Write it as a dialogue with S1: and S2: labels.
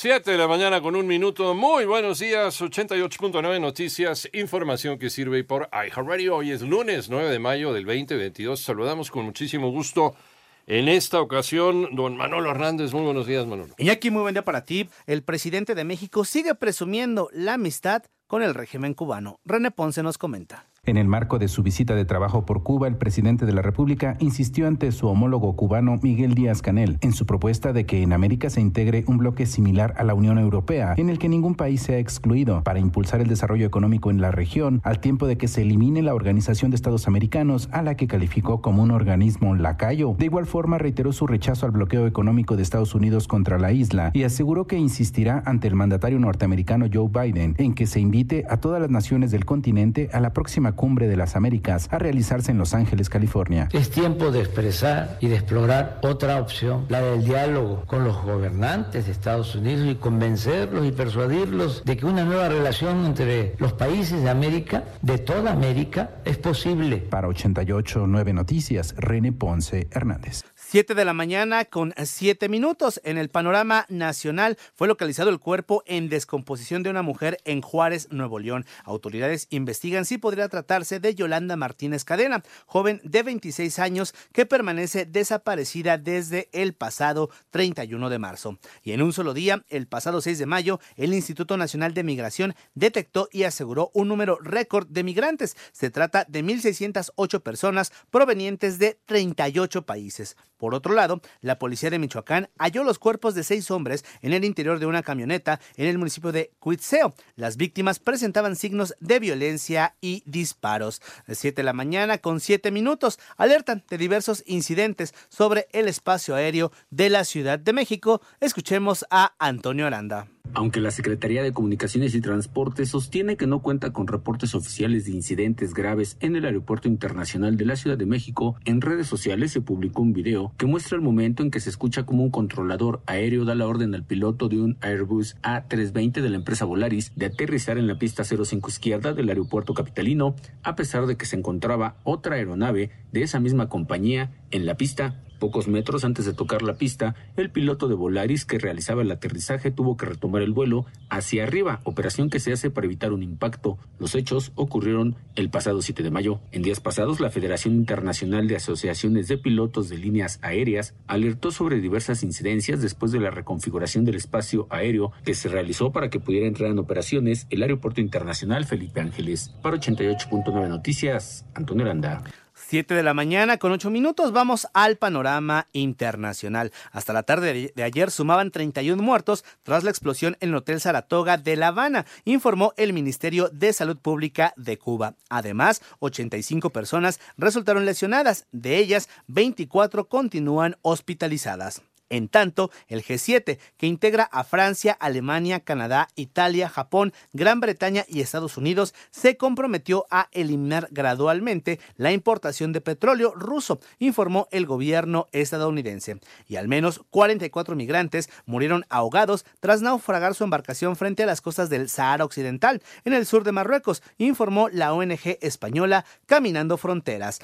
S1: 7 de la mañana con un minuto. Muy buenos días. 88.9 Noticias. Información que sirve por iHeartRadio. Hoy es lunes 9 de mayo del 2022. Saludamos con muchísimo gusto. En esta ocasión, don Manolo Hernández. Muy buenos días, Manolo.
S2: aquí muy buen día para ti. El presidente de México sigue presumiendo la amistad con el régimen cubano. René Ponce nos comenta.
S3: En el marco de su visita de trabajo por Cuba, el presidente de la República insistió ante su homólogo cubano Miguel Díaz Canel en su propuesta de que en América se integre un bloque similar a la Unión Europea, en el que ningún país sea excluido, para impulsar el desarrollo económico en la región, al tiempo de que se elimine la Organización de Estados Americanos, a la que calificó como un organismo lacayo. De igual forma, reiteró su rechazo al bloqueo económico de Estados Unidos contra la isla y aseguró que insistirá ante el mandatario norteamericano Joe Biden en que se invite a todas las naciones del continente a la próxima Cumbre de las Américas a realizarse en Los Ángeles, California.
S4: Es tiempo de expresar y de explorar otra opción, la del diálogo con los gobernantes de Estados Unidos y convencerlos y persuadirlos de que una nueva relación entre los países de América, de toda América, es posible.
S3: Para 88 9 Noticias, René Ponce Hernández.
S2: 7 de la mañana con 7 minutos. En el panorama nacional fue localizado el cuerpo en descomposición de una mujer en Juárez, Nuevo León. Autoridades investigan si podría tratarse de Yolanda Martínez Cadena, joven de 26 años que permanece desaparecida desde el pasado 31 de marzo. Y en un solo día, el pasado 6 de mayo, el Instituto Nacional de Migración detectó y aseguró un número récord de migrantes. Se trata de 1.608 personas provenientes de 38 países. Por otro lado, la policía de Michoacán halló los cuerpos de seis hombres en el interior de una camioneta en el municipio de Cuitzeo. Las víctimas presentaban signos de violencia y disparos. Siete de la mañana con siete minutos alertan de diversos incidentes sobre el espacio aéreo de la Ciudad de México. Escuchemos a Antonio Aranda.
S5: Aunque la Secretaría de Comunicaciones y Transportes sostiene que no cuenta con reportes oficiales de incidentes graves en el Aeropuerto Internacional de la Ciudad de México, en redes sociales se publicó un video que muestra el momento en que se escucha como un controlador aéreo da la orden al piloto de un Airbus A320 de la empresa Volaris de aterrizar en la pista 05 izquierda del aeropuerto capitalino, a pesar de que se encontraba otra aeronave de esa misma compañía en la pista Pocos metros antes de tocar la pista, el piloto de Volaris que realizaba el aterrizaje tuvo que retomar el vuelo hacia arriba, operación que se hace para evitar un impacto. Los hechos ocurrieron el pasado 7 de mayo. En días pasados, la Federación Internacional de Asociaciones de Pilotos de Líneas Aéreas alertó sobre diversas incidencias después de la reconfiguración del espacio aéreo que se realizó para que pudiera entrar en operaciones el Aeropuerto Internacional Felipe Ángeles. Para 88.9 Noticias, Antonio Aranda.
S2: 7 de la mañana con 8 minutos vamos al panorama internacional. Hasta la tarde de ayer sumaban 31 muertos tras la explosión en el Hotel Saratoga de La Habana, informó el Ministerio de Salud Pública de Cuba. Además, 85 personas resultaron lesionadas, de ellas 24 continúan hospitalizadas. En tanto, el G7, que integra a Francia, Alemania, Canadá, Italia, Japón, Gran Bretaña y Estados Unidos, se comprometió a eliminar gradualmente la importación de petróleo ruso, informó el gobierno estadounidense. Y al menos 44 migrantes murieron ahogados tras naufragar su embarcación frente a las costas del Sahara Occidental, en el sur de Marruecos, informó la ONG española Caminando Fronteras.